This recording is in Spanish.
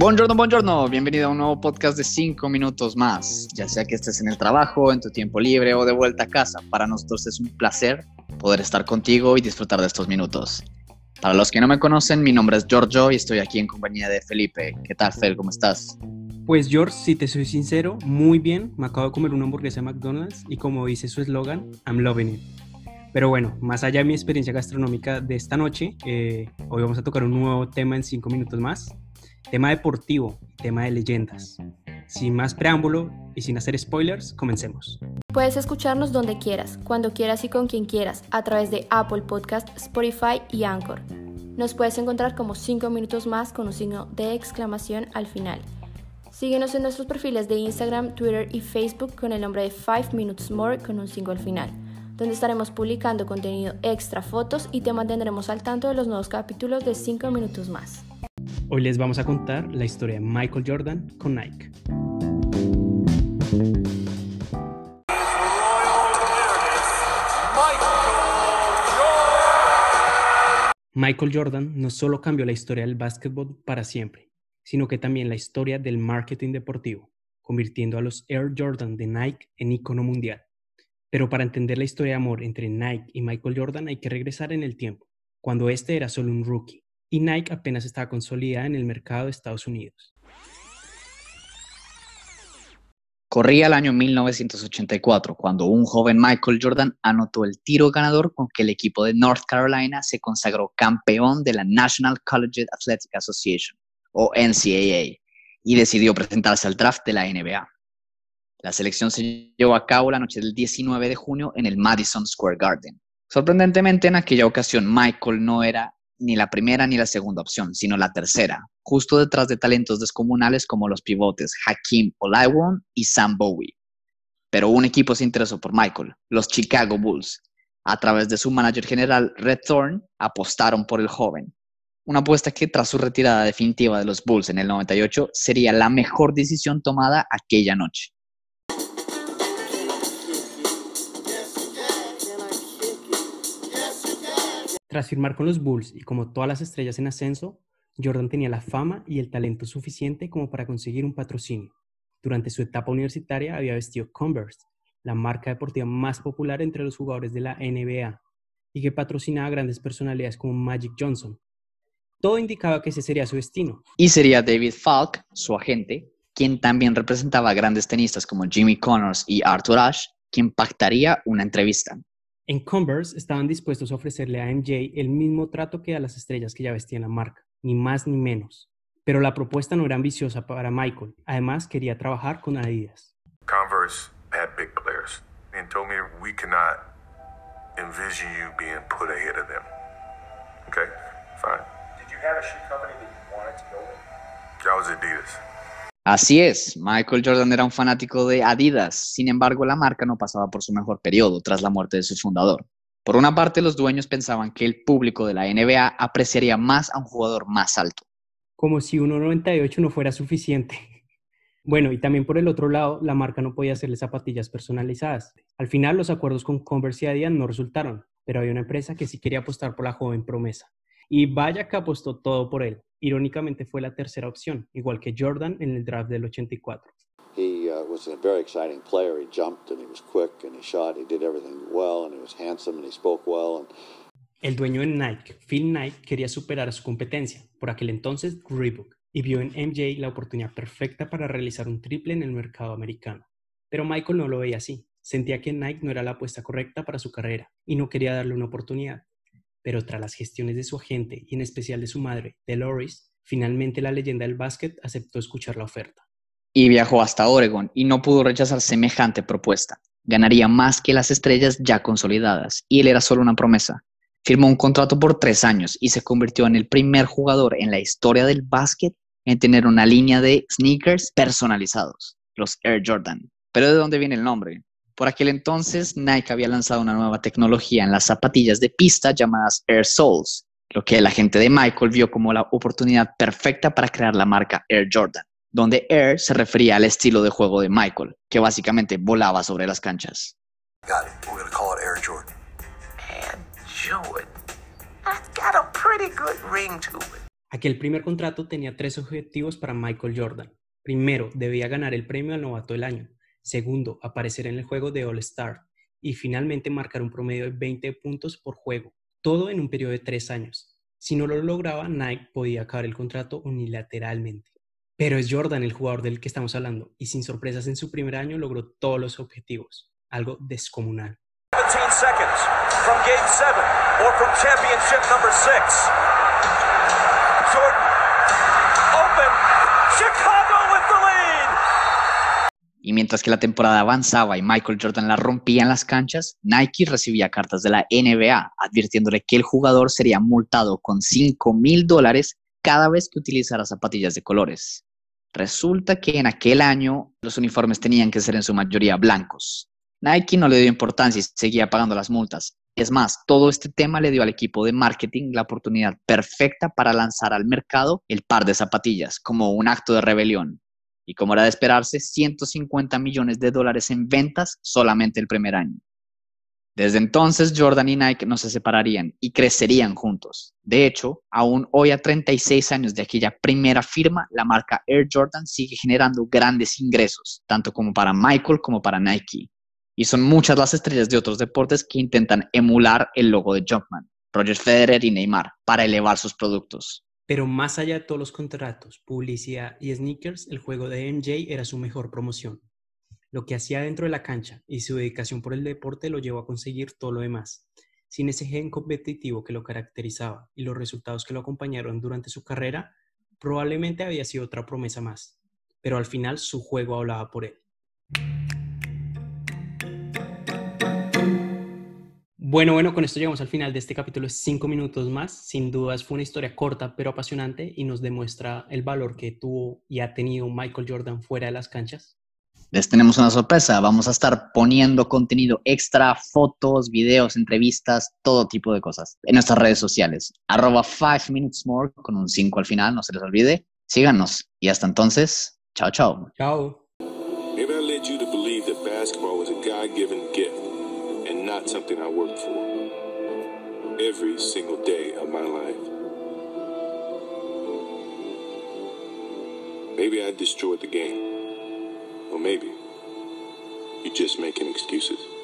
Buongiorno, buongiorno, bienvenido a un nuevo podcast de 5 minutos más. Ya sea que estés en el trabajo, en tu tiempo libre o de vuelta a casa, para nosotros es un placer poder estar contigo y disfrutar de estos minutos. Para los que no me conocen, mi nombre es Giorgio y estoy aquí en compañía de Felipe. ¿Qué tal, Fel? ¿Cómo estás? Pues George, si te soy sincero, muy bien. Me acabo de comer una hamburguesa de McDonald's y como dice su eslogan, I'm loving it. Pero bueno, más allá de mi experiencia gastronómica de esta noche, eh, hoy vamos a tocar un nuevo tema en 5 minutos más. Tema deportivo, tema de leyendas. Sin más preámbulo y sin hacer spoilers, comencemos. Puedes escucharnos donde quieras, cuando quieras y con quien quieras, a través de Apple Podcast, Spotify y Anchor. Nos puedes encontrar como 5 minutos más con un signo de exclamación al final. Síguenos en nuestros perfiles de Instagram, Twitter y Facebook con el nombre de 5 Minutes More con un signo al final, donde estaremos publicando contenido extra, fotos y te mantendremos al tanto de los nuevos capítulos de 5 minutos más. Hoy les vamos a contar la historia de Michael Jordan con Nike. Michael Jordan no solo cambió la historia del básquetbol para siempre, sino que también la historia del marketing deportivo, convirtiendo a los Air Jordan de Nike en icono mundial. Pero para entender la historia de amor entre Nike y Michael Jordan hay que regresar en el tiempo, cuando este era solo un rookie y Nike apenas estaba consolidada en el mercado de Estados Unidos. Corría el año 1984 cuando un joven Michael Jordan anotó el tiro ganador con que el equipo de North Carolina se consagró campeón de la National Collegiate Athletic Association, o NCAA, y decidió presentarse al draft de la NBA. La selección se llevó a cabo la noche del 19 de junio en el Madison Square Garden. Sorprendentemente, en aquella ocasión Michael no era ni la primera ni la segunda opción, sino la tercera, justo detrás de talentos descomunales como los pivotes Hakim Olajuwon y Sam Bowie. Pero un equipo se interesó por Michael, los Chicago Bulls. A través de su manager general Red Thorne, apostaron por el joven. Una apuesta que tras su retirada definitiva de los Bulls en el 98 sería la mejor decisión tomada aquella noche. Tras firmar con los Bulls y como todas las estrellas en ascenso, Jordan tenía la fama y el talento suficiente como para conseguir un patrocinio. Durante su etapa universitaria había vestido Converse, la marca deportiva más popular entre los jugadores de la NBA, y que patrocinaba grandes personalidades como Magic Johnson. Todo indicaba que ese sería su destino. Y sería David Falk, su agente, quien también representaba a grandes tenistas como Jimmy Connors y Arthur Ashe, quien pactaría una entrevista. En Converse estaban dispuestos a ofrecerle a MJ el mismo trato que a las estrellas que ya vestían la marca, ni más ni menos. Pero la propuesta no era ambiciosa para Michael. Además, quería trabajar con Adidas. Converse had big players and told me we cannot envision you being put ahead of them. Okay, fine. Did you have a shoe company that you wanted to go with? That was Adidas. Así es, Michael Jordan era un fanático de Adidas, sin embargo la marca no pasaba por su mejor periodo tras la muerte de su fundador. Por una parte, los dueños pensaban que el público de la NBA apreciaría más a un jugador más alto. Como si 1,98 no fuera suficiente. Bueno, y también por el otro lado, la marca no podía hacerle zapatillas personalizadas. Al final, los acuerdos con Converse y Adidas no resultaron, pero había una empresa que sí quería apostar por la joven promesa. Y vaya que apostó todo por él. Irónicamente fue la tercera opción, igual que Jordan en el draft del 84. He uh, was a very exciting player. He jumped and he was quick and he shot. He did everything well and he was handsome and he spoke well. And... El dueño de Nike, Phil Knight, quería superar a su competencia, por aquel entonces Reebok, y vio en MJ la oportunidad perfecta para realizar un triple en el mercado americano. Pero Michael no lo veía así. Sentía que Nike no era la apuesta correcta para su carrera y no quería darle una oportunidad pero tras las gestiones de su agente y en especial de su madre, Dolores, finalmente la leyenda del básquet aceptó escuchar la oferta. Y viajó hasta Oregon y no pudo rechazar semejante propuesta. Ganaría más que las estrellas ya consolidadas y él era solo una promesa. Firmó un contrato por tres años y se convirtió en el primer jugador en la historia del básquet en tener una línea de sneakers personalizados, los Air Jordan. Pero ¿de dónde viene el nombre? Por aquel entonces, Nike había lanzado una nueva tecnología en las zapatillas de pista llamadas Air Soles, lo que la gente de Michael vio como la oportunidad perfecta para crear la marca Air Jordan, donde Air se refería al estilo de juego de Michael, que básicamente volaba sobre las canchas. Got it. We're gonna call it Air Jordan. Air Jordan. That's got a pretty good ring to it. Aquel primer contrato tenía tres objetivos para Michael Jordan. Primero, debía ganar el premio al novato del año. Segundo, aparecer en el juego de All-Star. Y finalmente marcar un promedio de 20 puntos por juego. Todo en un periodo de tres años. Si no lo lograba, Nike podía acabar el contrato unilateralmente. Pero es Jordan el jugador del que estamos hablando y sin sorpresas en su primer año logró todos los objetivos, algo descomunal. 17 Y mientras que la temporada avanzaba y Michael Jordan la rompía en las canchas, Nike recibía cartas de la NBA advirtiéndole que el jugador sería multado con 5 mil dólares cada vez que utilizara zapatillas de colores. Resulta que en aquel año los uniformes tenían que ser en su mayoría blancos. Nike no le dio importancia y seguía pagando las multas, es más, todo este tema le dio al equipo de marketing la oportunidad perfecta para lanzar al mercado el par de zapatillas como un acto de rebelión. Y como era de esperarse, 150 millones de dólares en ventas solamente el primer año. Desde entonces, Jordan y Nike no se separarían y crecerían juntos. De hecho, aún hoy a 36 años de aquella primera firma, la marca Air Jordan sigue generando grandes ingresos, tanto como para Michael como para Nike. Y son muchas las estrellas de otros deportes que intentan emular el logo de Jumpman, Roger Federer y Neymar, para elevar sus productos. Pero más allá de todos los contratos, publicidad y sneakers, el juego de MJ era su mejor promoción. Lo que hacía dentro de la cancha y su dedicación por el deporte lo llevó a conseguir todo lo demás. Sin ese gen competitivo que lo caracterizaba y los resultados que lo acompañaron durante su carrera, probablemente había sido otra promesa más. Pero al final su juego hablaba por él. Bueno, bueno, con esto llegamos al final de este capítulo cinco minutos más. Sin dudas fue una historia corta pero apasionante y nos demuestra el valor que tuvo y ha tenido Michael Jordan fuera de las canchas. Les tenemos una sorpresa. Vamos a estar poniendo contenido extra, fotos, videos, entrevistas, todo tipo de cosas en nuestras redes sociales. Arroba 5 minutes more con un 5 al final, no se les olvide. Síganos y hasta entonces, chao, chao. Chao. Something I worked for every single day of my life. Maybe I destroyed the game. Or maybe you're just making excuses.